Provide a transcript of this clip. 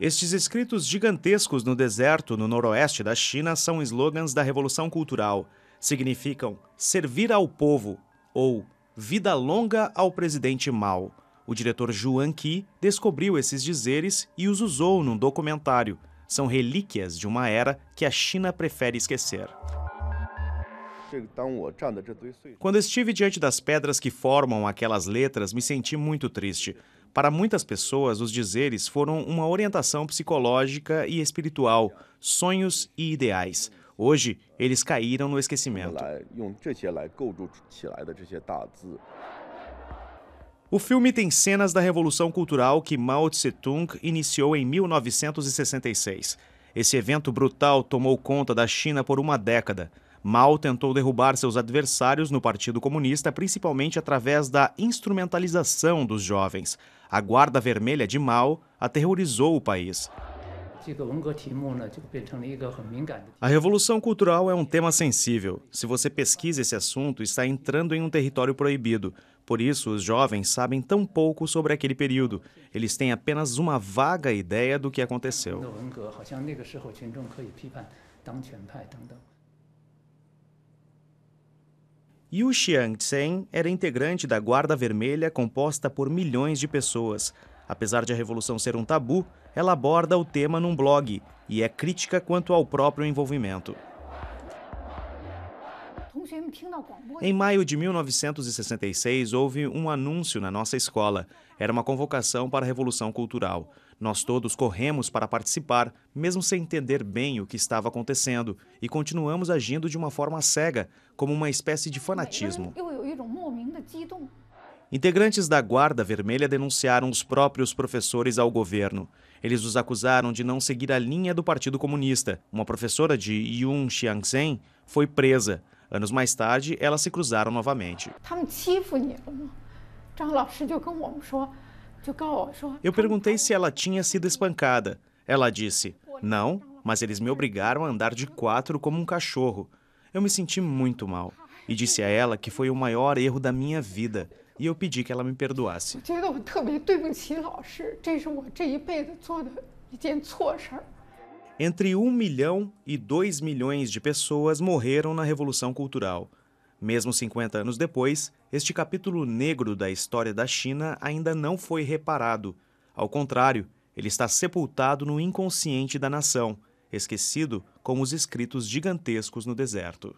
Estes escritos gigantescos no deserto no noroeste da China são slogans da Revolução Cultural. Significam servir ao povo ou vida longa ao presidente Mao. O diretor Juan Qi descobriu esses dizeres e os usou num documentário. São relíquias de uma era que a China prefere esquecer. Quando estive diante das pedras que formam aquelas letras, me senti muito triste. Para muitas pessoas, os dizeres foram uma orientação psicológica e espiritual, sonhos e ideais. Hoje, eles caíram no esquecimento. O filme tem cenas da revolução cultural que Mao Tse-tung iniciou em 1966. Esse evento brutal tomou conta da China por uma década. Mao tentou derrubar seus adversários no Partido Comunista, principalmente através da instrumentalização dos jovens. A Guarda Vermelha de Mao aterrorizou o país. A revolução cultural é um tema sensível. Se você pesquisa esse assunto, está entrando em um território proibido. Por isso, os jovens sabem tão pouco sobre aquele período. Eles têm apenas uma vaga ideia do que aconteceu. Yu Xiangzhen era integrante da Guarda Vermelha composta por milhões de pessoas. Apesar de a revolução ser um tabu, ela aborda o tema num blog e é crítica quanto ao próprio envolvimento. Em maio de 1966, houve um anúncio na nossa escola. Era uma convocação para a Revolução Cultural. Nós todos corremos para participar, mesmo sem entender bem o que estava acontecendo, e continuamos agindo de uma forma cega, como uma espécie de fanatismo. Integrantes da Guarda Vermelha denunciaram os próprios professores ao governo. Eles os acusaram de não seguir a linha do Partido Comunista. Uma professora de Yun Xiangzhen foi presa. Anos mais tarde, elas se cruzaram novamente. Eu perguntei se ela tinha sido espancada. Ela disse: Não, mas eles me obrigaram a andar de quatro como um cachorro. Eu me senti muito mal e disse a ela que foi o maior erro da minha vida e eu pedi que ela me perdoasse. Entre um milhão e dois milhões de pessoas morreram na Revolução Cultural. Mesmo 50 anos depois, este capítulo negro da história da China ainda não foi reparado. Ao contrário, ele está sepultado no inconsciente da nação, esquecido como os escritos gigantescos no deserto.